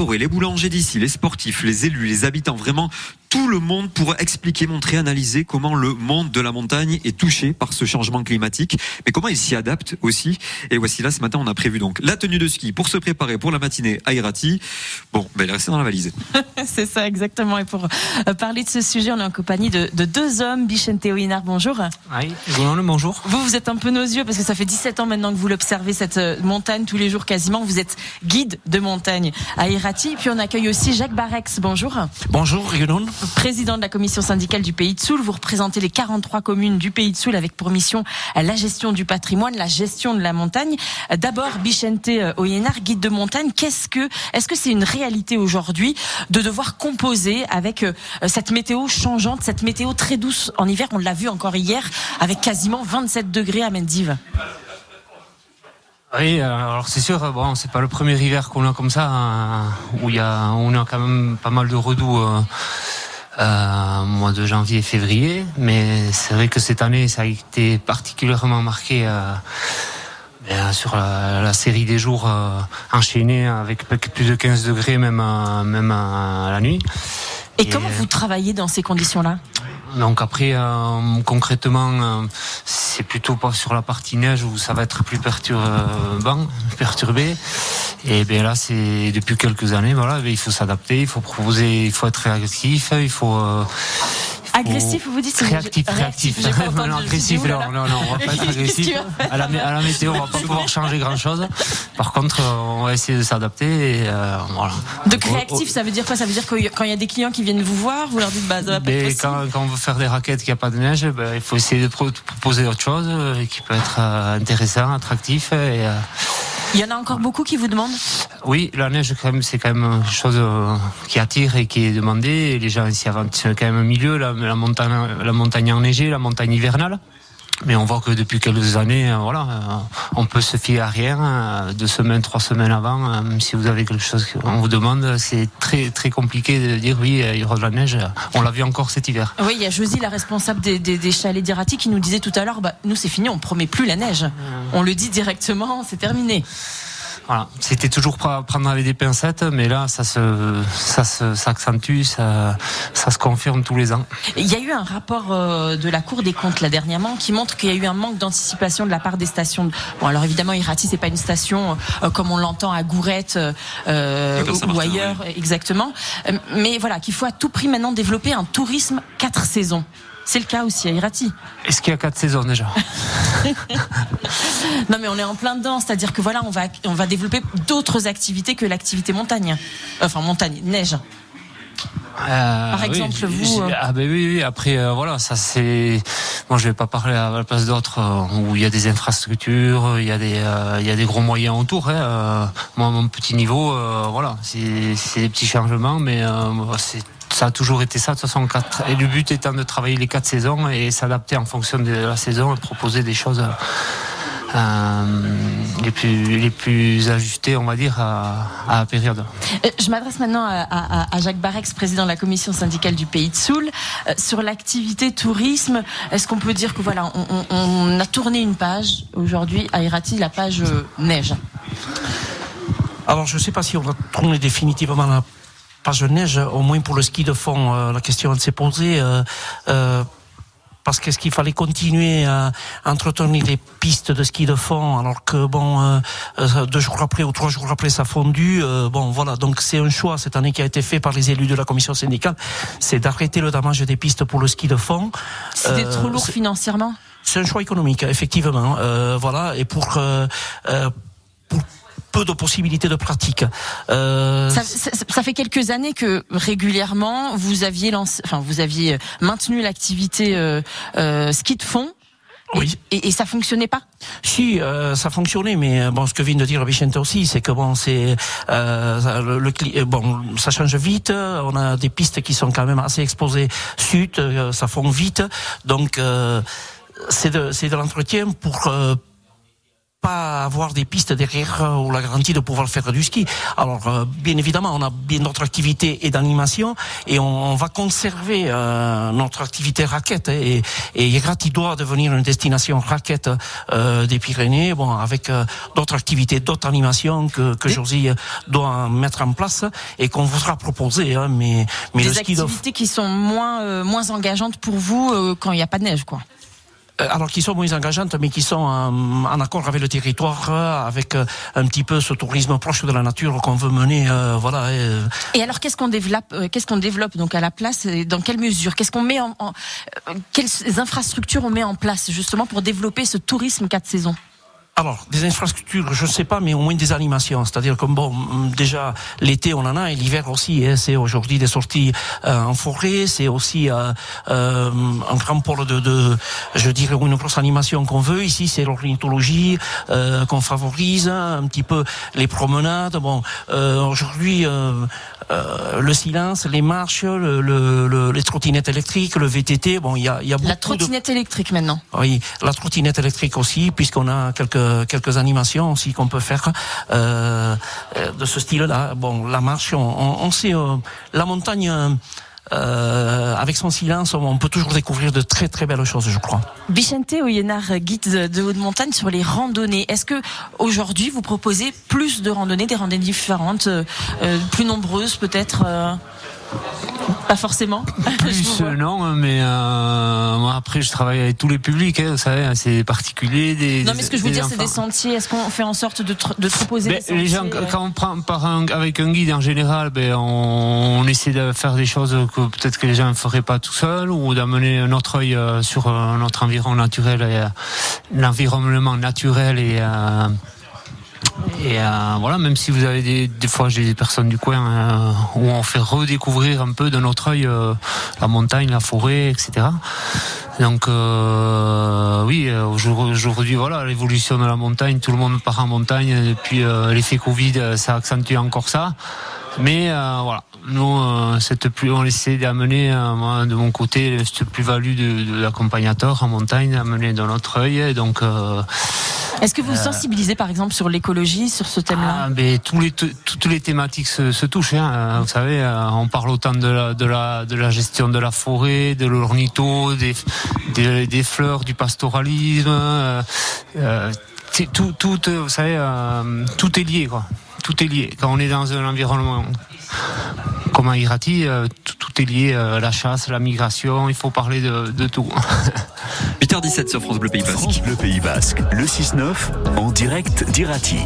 forêt, les boulangers d'ici, les sportifs, les élus, les habitants, vraiment tout le monde pour expliquer, montrer, analyser comment le monde de la montagne est touché par ce changement climatique, mais comment il s'y adapte aussi. Et voici là, ce matin, on a prévu donc la tenue de ski pour se préparer pour la matinée à Irati. Bon, ben, elle est restée dans la valise. C'est ça, exactement. Et pour euh, parler de ce sujet, on est en compagnie de, deux hommes. Bichente Oinar, bonjour. Oui, bonjour. Vous, vous êtes un peu nos yeux parce que ça fait 17 ans maintenant que vous l'observez, cette euh, montagne, tous les jours quasiment. Vous êtes guide de montagne à Irati. Puis on accueille aussi Jacques Barex. Bonjour. Bonjour, Yunon président de la commission syndicale du Pays de Soul. Vous représentez les 43 communes du Pays de Soul avec pour mission la gestion du patrimoine, la gestion de la montagne. D'abord, Bichente Oyenar, guide de montagne. Qu'est-ce que, est-ce que c'est une réalité aujourd'hui de devoir composer avec euh, cette météo changeante, cette météo très douce en hiver? On l'a vu encore hier avec quasiment 27 degrés à Mendive. Oui, alors c'est sûr, bon, c'est pas le premier hiver qu'on a comme ça, hein, où il y a, on a quand même pas mal de redoux. Euh, euh, mois de janvier et février. Mais c'est vrai que cette année, ça a été particulièrement marqué euh, ben, sur la, série des jours euh, enchaînés avec plus de 15 degrés même, même à la nuit. Et, comment vous travaillez dans ces conditions-là? Donc après, euh, concrètement, euh, c'est plutôt pas sur la partie neige où ça va être plus perturbant, perturbé. Et bien là, c'est depuis quelques années, voilà, il faut s'adapter, il faut proposer, il faut être réactif, il faut, euh, Agressif, vous dites Réactif, réactif. non, agressif, non, non, non, on va pas être agressif. À la, à la météo, on va pas pouvoir changer grand chose. Par contre, on va essayer de s'adapter et euh, voilà. Donc réactif, ça veut dire quoi? Ça veut dire que quand il y a des clients qui viennent vous voir, vous leur dites bah ça va pas être quand, quand, on veut faire des raquettes, qu'il n'y a pas de neige, bah, il faut essayer de proposer autre chose euh, qui peut être euh, intéressant, attractif et il y en a encore beaucoup qui vous demandent Oui, la neige, quand c'est quand même une chose euh, qui attire et qui est demandée. Les gens ici avant, c'est quand même un milieu, la, montagne, la montagne enneigée, la montagne hivernale. Mais on voit que depuis quelques années, euh, voilà, euh, on peut se fier à rien. Euh, deux semaines, trois semaines avant, si vous avez quelque chose qu'on vous demande, c'est très très compliqué de dire oui, il y aura de la neige. On l'a vu encore cet hiver. Oui, il y a Josie, la responsable des, des, des chalets d'Irati, qui nous disait tout à l'heure, bah, nous c'est fini, on promet plus la neige. On le dit directement, c'est terminé. Voilà, c'était toujours prendre avec des pincettes, mais là, ça se, ça s'accentue, ça, ça se confirme tous les ans. Il y a eu un rapport euh, de la Cour des comptes là dernièrement qui montre qu'il y a eu un manque d'anticipation de la part des stations. Bon, alors évidemment, Irati, c'est pas une station euh, comme on l'entend à Gourette euh, ou, ailleurs, exactement. Mais voilà, qu'il faut à tout prix maintenant développer un tourisme quatre saisons. C'est le cas aussi à Irati. Est-ce qu'il y a quatre saisons déjà? Non, mais on est en plein dedans. C'est-à-dire que voilà, on va, on va développer d'autres activités que l'activité montagne. Enfin, montagne, neige. Euh, Par exemple, vous. Euh, ah ben oui, oui. Après, euh, voilà, ça c'est. Moi, je vais pas parler à la place d'autres où il y a des infrastructures, il y a des, il y a des gros moyens autour. Hein. Moi, mon petit niveau, voilà, c'est des petits changements, mais c'est ça a toujours été ça de toute façon. Et le but étant de travailler les quatre saisons et s'adapter en fonction de la saison et proposer des choses euh, les, plus, les plus ajustées, on va dire, à, la période. Euh, je m'adresse maintenant à, Jacques Barex, président de la commission syndicale du Pays de Soul. Euh, sur l'activité tourisme, est-ce qu'on peut dire que voilà, on, a tourné une page aujourd'hui à Irati, la page neige? Alors, je ne sais pas si on va tourner définitivement la page neige, au moins pour le ski de fond, euh, la question s'est posée. Euh, euh, parce qu'est-ce qu'il fallait continuer à entretenir les pistes de ski de fond alors que bon deux jours après ou trois jours après ça fondu bon voilà. Donc c'est un choix cette année qui a été fait par les élus de la commission syndicale c'est d'arrêter le damage des pistes pour le ski de fond. C'était trop lourd financièrement? c'est un choix économique effectivement voilà. Et pour, pour peu de possibilités de pratique. Euh... Ça, ça, ça, fait quelques années que régulièrement vous aviez lancé, enfin vous aviez maintenu l'activité euh, euh, ski de fond. Oui. Et, et, ça fonctionnait pas? Si, euh, ça fonctionnait, mais euh, bon, ce que vient de dire Vicente aussi, c'est que bon, c'est euh, le, le, bon, ça change vite. On a des pistes qui sont quand même assez exposées sud, euh, ça fond vite, donc c'est de c'est de l'entretien pour pas avoir des pistes derrière euh, ou la garantie de pouvoir faire du ski. Alors, euh, bien évidemment, on a bien d'autres activités et d'animation et on, va conserver euh, notre activité raquette. Et, et doit devenir une destination raquette des Pyrénées, bon, avec d'autres activités, d'autres animations que, que Josie doit mettre en place et qu'on voudra proposer. Hein, mais, mais des activités qui sont moins, moins engageantes pour vous quand il n'y a pas de neige, quoi. Euh, alors qui sont moins engageantes, mais qui sont en, accord avec le territoire, euh, avec euh, un petit peu ce tourisme proche de la nature qu'on veut mener, voilà. Et, alors, qu'est-ce qu'on développe, qu'est-ce qu'on développe donc à la place et Dans quelle mesure? Qu'est-ce qu'on met en, en, quelles infrastructures on met en place justement pour développer ce tourisme quatre saisons? Alors, des infrastructures, je ne sais pas, mais au moins des animations. C'est-à-dire que, bon, déjà, l'été, on en a, et l'hiver aussi. Hein, c'est aujourd'hui des sorties euh, en forêt, c'est aussi euh, euh, un grand pôle de, de, je dirais, une grosse animation qu'on veut. Ici, c'est l'ornithologie euh, qu'on favorise, un petit peu les promenades. Bon, euh, aujourd'hui, euh, le silence, les marches, le, le, les trottinettes électriques, le VTT. Bon, il y a, y a beaucoup La trottinette électrique maintenant. Oui, la trottinette électrique aussi, puisqu'on a quelques quelques animations aussi qu'on peut faire euh, de ce style-là. Bon, la marche, on, sait euh, la montagne. Euh, avec son silence, on peut toujours découvrir de très très belles choses, je crois. Bichente Oyenar, guide de haute montagne sur les randonnées. Est-ce que aujourd'hui vous proposez plus de randonnées, des randonnées différentes, euh, plus nombreuses peut-être euh? Pas forcément. Plus non, mais euh, moi après je travaille avec tous les publics, hein, vous savez, hein, c'est particulier. Des, non, mais ce que je veux dire, c'est des sentiers. Est-ce qu'on fait en sorte de, de proposer ben, Les gens, euh quand on prend par un, avec un guide en général, ben, on, essaie de faire des choses que peut-être que les gens ne feraient pas tout seuls, ou d'amener notre œil euh, sur notre environnement naturel, et l'environnement naturel et et euh, voilà, même si vous avez des, des fois j'ai des personnes du coin euh, où on fait redécouvrir un peu de notre œil euh, la montagne, la forêt, etc. Donc oui, aujourd'hui voilà l'évolution de la montagne, tout le monde part en montagne. Et puis l'effet Covid, ça accentue encore ça. Mais voilà, nous, cette plus, on essaie d'amener, moi, de mon côté, cette plus-value de, de l'accompagnateur en montagne, d'amener dans notre œil. Donc, est-ce que vous euh, sensibilisez par exemple sur l'écologie, sur ce thème-là ah, mais tous les, Toutes les thématiques se, se touchent. Hein. Vous savez, euh, on parle autant de la, de la, de la gestion de la forêt, de l'ornitho, des, des, des, fleurs, du pastoralisme. Euh, euh tout, tout, vous savez, euh, tout est lié, quoi. Tout est lié. Quand on est dans un environnement comme à Irati, tout, tout, est lié, la chasse, la migration, il faut parler de, de tout. 8h17 sur France Bleu Pays Basque. France Bleu Pays Basque, le 6-9, en direct d'Irati.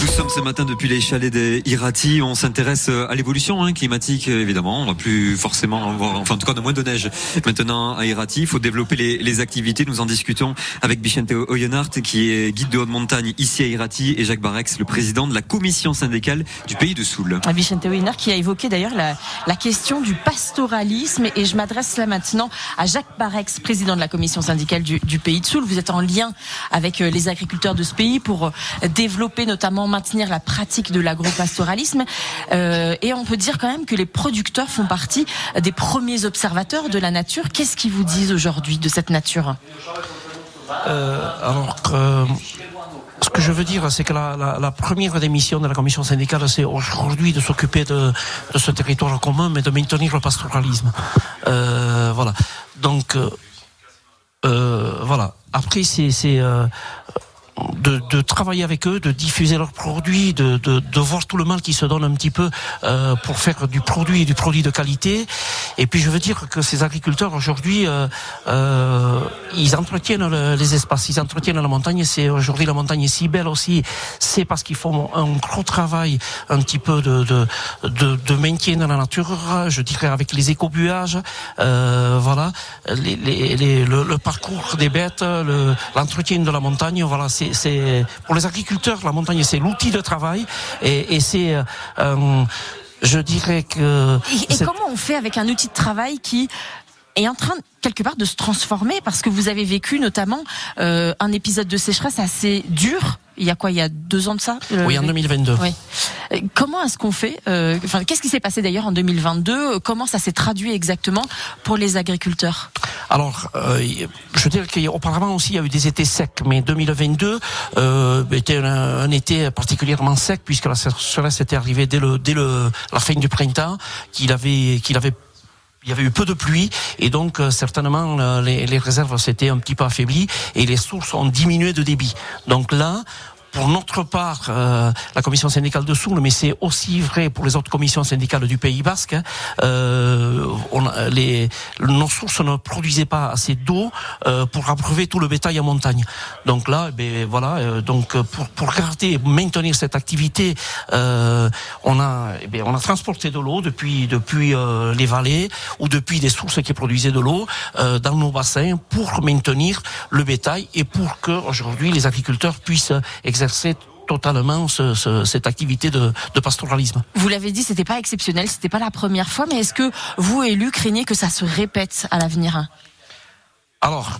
Nous sommes ce matin depuis les chalets d'Irati. On s'intéresse à l'évolution hein, climatique, évidemment. On va plus forcément avoir, enfin en tout cas, de moins de neige maintenant à Irati. Il faut développer les, les activités. Nous en discutons avec Bichente Oyonart, qui est guide de haute montagne ici à Irati, et Jacques Barex, le président de la commission syndicale du pays de Soule. Ah, Bichente Oyonart qui a évoqué d'ailleurs la, question du pastoralisme. Et je m'adresse là maintenant à Jacques Barex, président de la commission syndicale du, pays de Soule. Vous êtes en lien avec euh, les agriculteurs de ce pays pour euh, développer, notamment maintenir la pratique de l'agropastoralisme. Euh, et on peut dire quand même que les producteurs font partie des premiers observateurs de la nature. Qu'est-ce qu'ils vous disent aujourd'hui de cette nature? Alors, ce que je veux dire, c'est que la, première démission de la commission syndicale, c'est aujourd'hui de s'occuper de, ce territoire commun, mais de maintenir le pastoralisme. voilà. Donc, euh, voilà. Après, c'est euh, de, de, travailler avec eux, de diffuser leurs produits, de, de, voir tout le mal qui se donne un petit peu euh, pour faire du produit, du produit de qualité. Et puis je veux dire que ces agriculteurs aujourd'hui, euh, euh, ils entretiennent les espaces, ils entretiennent la montagne. C'est aujourd'hui la montagne est si belle aussi. C'est parce qu'ils font un gros travail, un petit peu de, de, maintien dans la nature. Je dirais avec les écobuages, voilà, le, parcours des bêtes, l'entretien de la montagne. Voilà, c'est c'est pour les agriculteurs, la montagne c'est l'outil de travail et, et c'est euh, je dirais que. Et, et comment on fait avec un outil de travail qui est en train quelque part de se transformer? Parce que vous avez vécu notamment euh, un épisode de sécheresse assez dur. Il y a quoi? Il y a deux ans de ça euh, Oui, en 2022. Oui. Euh, comment est-ce qu'on fait euh, Enfin, qu'est-ce qui s'est passé d'ailleurs en 2022 Comment ça s'est traduit exactement pour les agriculteurs? Alors, euh, je veux dire qu'auparavant aussi, il y a eu des étés secs, mais 2022 euh, était un, un, été particulièrement sec puisque la sécheresse était arrivée dès le dès le la fin du printemps, qu'il avait qu'il avait il y avait eu peu de pluie et donc euh, certainement euh, les, les réserves s'étaient un petit peu affaiblies et les sources ont diminué de débit. Donc là, pour notre part, euh, la commission syndicale de Soule, mais c'est aussi vrai pour les autres commissions syndicales du Pays Basque, hein, euh, on, les, nos sources ne produisaient pas assez d'eau euh, pour abreuver tout le bétail en montagne. Donc là, eh ben voilà, euh, donc pour, pour garder, maintenir cette activité, euh, on a, eh bien, on a transporté de l'eau depuis depuis euh, les vallées ou depuis des sources qui produisaient de l'eau dans nos bassins pour maintenir le bétail et pour que aujourd'hui les agriculteurs puissent exercer totalement ce, ce, cette activité de, de, pastoralisme. Vous l'avez dit, c'était pas exceptionnel, c'était pas la première fois, mais est-ce que vous, élus, craignez que ça se répète à l'avenir? Alors,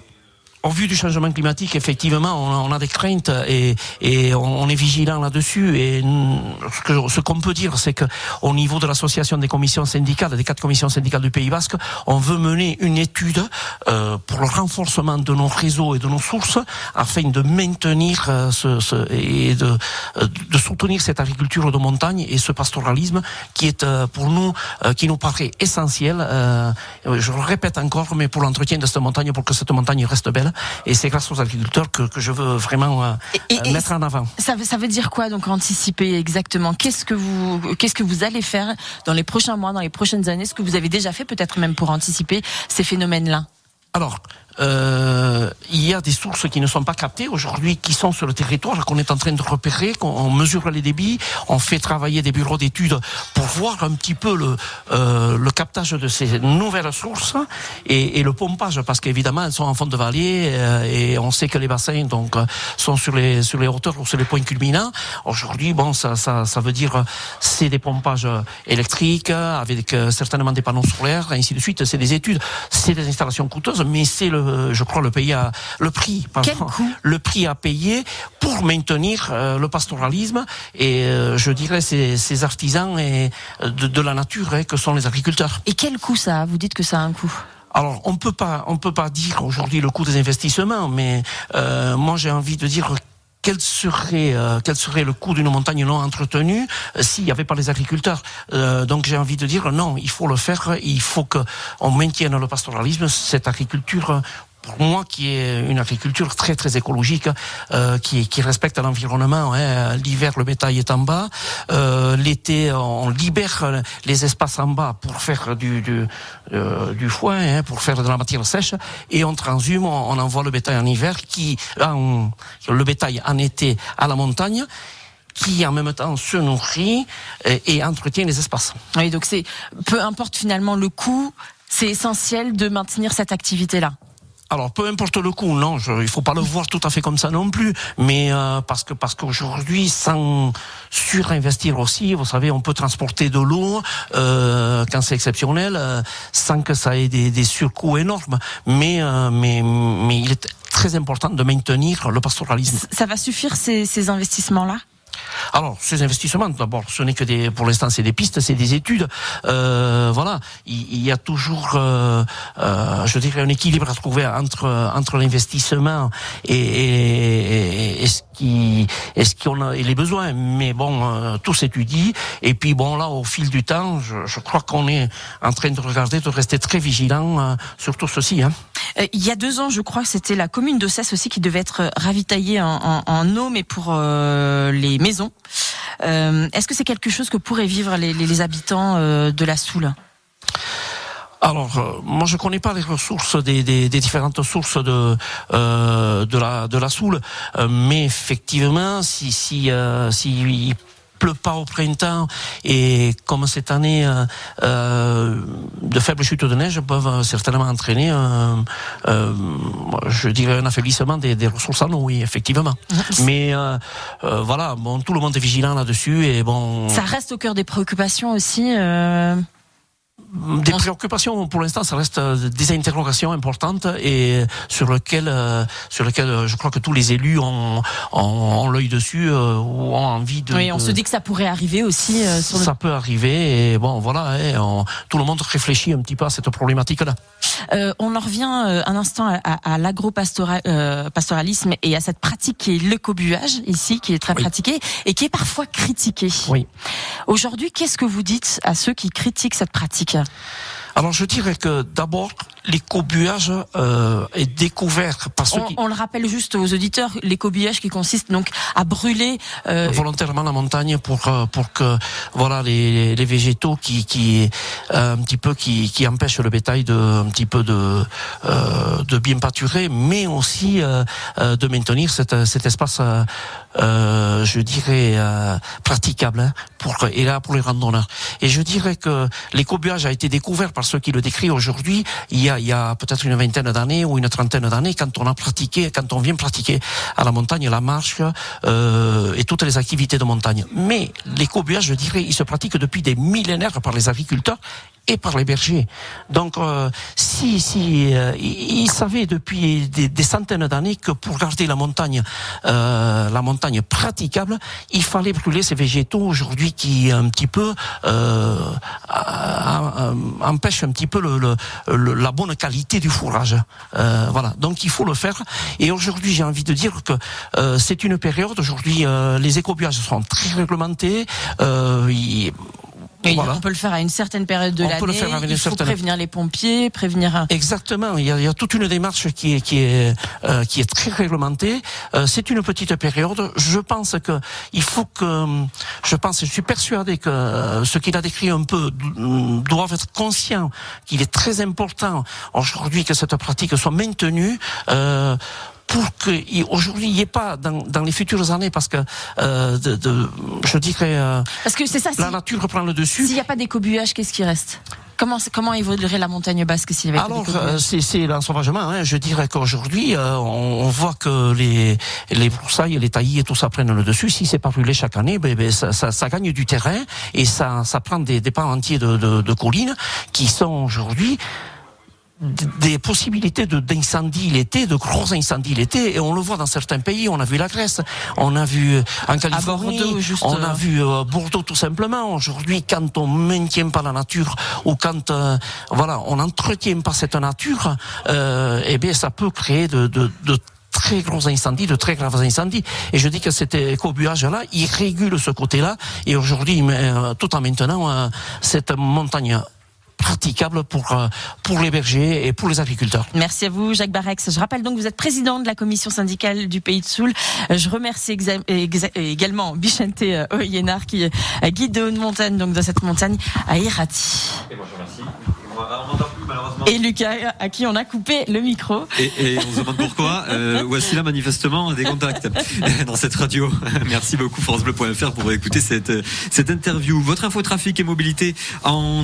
au vu du changement climatique, effectivement, on a, des craintes et, on, est vigilant là-dessus. Et ce qu'on peut dire, c'est que au niveau de l'association des commissions syndicales, des quatre commissions syndicales du Pays Basque, on veut mener une étude euh, pour le renforcement de nos réseaux et de nos sources, afin de maintenir euh, et de, de soutenir cette agriculture de montagne et ce pastoralisme qui est euh, pour nous, qui nous paraît essentiel. Je le répète encore, mais pour l'entretien de cette montagne, pour que cette montagne reste belle et c'est grâce aux agriculteurs que, que je veux vraiment euh, et, et, mettre en avant. Ça veut, ça veut dire quoi donc anticiper exactement? Qu'est-ce que vous qu'est-ce que vous allez faire dans les prochains mois, dans les prochaines années? Ce que vous avez déjà fait peut-être même pour anticiper ces phénomènes-là? Alors, euh, a des sources qui ne sont pas captées aujourd'hui, qui sont sur le territoire, qu'on est en train de repérer, qu'on mesure les débits, on fait travailler des bureaux d'études pour voir un petit peu le, euh, le captage de ces nouvelles sources et, et le pompage, parce qu'évidemment elles sont en fond de vallée euh, et on sait que les bassins donc sont sur les sur les hauteurs ou sur les points culminants. Aujourd'hui, bon, ça, ça, ça veut dire c'est des pompages électriques avec euh, certainement des panneaux solaires, ainsi de suite. C'est des études, c'est des installations coûteuses, mais c'est le euh, je crois, le pays a le prix, pardon, le prix à payer pour maintenir euh, le pastoralisme. Et euh, je dirais ces, ces artisans et de, de la nature hein, que sont les agriculteurs. Et quel coût ça a? Vous dites que ça a un coût. Alors on peut pas on peut pas dire aujourd'hui le coût des investissements, mais euh, moi j'ai envie de dire quel serait euh, quel serait le coût d'une montagne non entretenue euh, s'il n'y avait pas les agriculteurs euh, Donc j'ai envie de dire non, il faut le faire, il faut que on maintienne le pastoralisme, cette agriculture moi, qui est une agriculture très très écologique, euh, qui, qui respecte l'environnement. Hein. L'hiver, le bétail est en bas. Euh, L'été, on libère les espaces en bas pour faire du du, euh, du foin, hein, pour faire de la matière sèche, et on transhume, on, envoie le bétail en hiver, qui en, le bétail en été à la montagne qui en même temps se nourrit et entretient les espaces. Oui, donc c'est peu importe finalement le coût, c'est essentiel de maintenir cette activité-là. Alors peu importe le coût, non, je, il faut pas le voir tout à fait comme ça non plus, mais euh, parce que parce qu'aujourd'hui, sans surinvestir aussi, vous savez, on peut transporter de l'eau euh, quand c'est exceptionnel, euh, sans que ça ait des, des surcoûts énormes. Mais euh, mais mais il est très important de maintenir le pastoralisme. Ça va suffire ces, ces investissements-là? Alors, ces investissements, d'abord, ce n'est que des, pour l'instant, c'est des pistes, c'est des études. Euh, voilà, il, y a toujours, euh, euh, je dirais, un équilibre à trouver entre entre l'investissement et, et, et, qui est ce qu'on a les besoins? Mais bon, euh, tout s'étudie. Et puis bon, là, au fil du temps, je, je crois qu'on est en train de regarder, de rester très vigilant euh, sur tout ceci. Hein. il y a deux ans, je crois, c'était la commune de Cesse aussi qui devait être ravitaillée en, en, en eau, mais pour les maisons. Euh, Est-ce que c'est quelque chose que pourraient vivre les, les, les habitants euh, de la Soule? Alors, euh, moi, je connais pas les ressources des, des, des différentes sources de euh, de la de la Soule, euh, mais effectivement, si si euh, si pleut pas au printemps et comme cette année euh, de faibles chutes de neige peuvent certainement entraîner euh, je dirais un affaiblissement des, des, ressources en eau oui effectivement. Mais voilà bon tout le monde est vigilant là-dessus et bon. Ça reste au cœur des préoccupations aussi des préoccupations pour l'instant, ça reste des interrogations importantes et sur lesquelles, sur lesquelles je crois que tous les élus ont, ont, l'œil dessus ou ont envie de. Oui, on se dit que ça pourrait arriver aussi. Sur ça peut arriver et bon voilà, hein, tout le monde réfléchit un petit peu à cette problématique-là. Euh, on en revient un instant à, à l'agro-pastoralisme et à cette pratique qui est l'écobuage ici, qui est très pratiquée et qui est parfois critiquée. Oui. Aujourd'hui, qu'est-ce que vous dites à ceux qui critiquent cette pratique? Alors je dirais que d'abord l'écobuage euh, est découvert par ceux on, qui... On le rappelle juste aux auditeurs, l'écobuage qui consiste donc à brûler euh... volontairement la montagne pour euh, pour que voilà les, les végétaux qui qui euh, un petit peu qui, qui empêchent le bétail de un petit peu de euh, de bien pâturer, mais aussi euh, de maintenir cet, cet espace je dirais praticable hein, pour et là pour les randonneurs. Et je dirais que l'écobuage a été découvert par ceux qui le décrivent aujourd'hui. Il y a a peut-être une vingtaine d'années ou une trentaine d'années, quand on a pratiqué, quand on vient pratiquer à la montagne la marche euh, et toutes les activités de montagne. Mais l'écobuage, je dirais, il se pratique depuis des millénaires par les agriculteurs et par les bergers. Donc, euh, si, si euh, ils savaient depuis des, centaines d'années que pour garder la montagne, euh, la montagne praticable, il fallait brûler ces végétaux aujourd'hui qui un petit peu euh, empêchent un petit peu le, le, la bonne qualité du fourrage. Euh, voilà. Donc, il faut le faire. Et aujourd'hui, j'ai envie de dire que euh, c'est une période. Aujourd'hui, les écobuages sont très réglementés. Il, on peut le faire à une certaine période de l'année. Il faut prévenir les pompiers, prévenir. Exactement. Il y, a, il y a toute une démarche qui est qui est euh, qui est très réglementée. Euh, c'est une petite période. Je pense que il faut que je pense, je suis persuadé que euh, ce qu'il a décrit un peu doivent être conscients qu'il est très important aujourd'hui que cette pratique soit maintenue. Euh, pour qu'aujourd'hui il n'y ait pas dans, dans, les futures années, parce que euh, de, de, je dirais, euh, parce que c'est ça, la nature reprend le dessus. S'il n'y a pas d'écobuage, qu'est-ce qui reste? Comment, comment évoluerait la montagne basque s'il y avait Alors, euh, c'est l'ensauvagement. Hein. Je dirais qu'aujourd'hui, euh, on, on, voit que les, les broussailles, les taillis et tout ça prennent le dessus. Si c'est pas brûlé chaque année, ben, ben ça, ça, ça, gagne du terrain et ça, ça prend des, des pans entiers de, de, de collines qui sont aujourd'hui des possibilités d'incendie l'été, de gros incendies l'été, et on le voit dans certains pays. On a vu la Grèce, on a vu euh, en Californie, on a euh, vu euh, Bordeaux tout simplement. Aujourd'hui, quand on maintient pas la nature ou quand voilà, on n'entretient pas cette nature, euh, eh bien, ça peut créer de, de, de très gros incendies, de très graves incendies. Et je dis que cet écobuage-là, il régule ce côté-là. Et aujourd'hui, tout en maintenant cette montagne praticable pour, euh, pour les bergers et pour les agriculteurs. Merci à vous, Jacques Barex. Je rappelle donc que vous êtes président de la commission syndicale du Pays de Soul. Je remercie également Bichente euh, Oyenar qui est euh, guide de haute montagne, donc de cette montagne à Irati. Et moi, je remercie. Et Lucas, à qui on a coupé le micro. Et, et on se demande pourquoi. Euh, voici là manifestement des contacts dans cette radio. Merci beaucoup francebleu.fr pour écouter cette, cette interview. Votre info trafic et mobilité en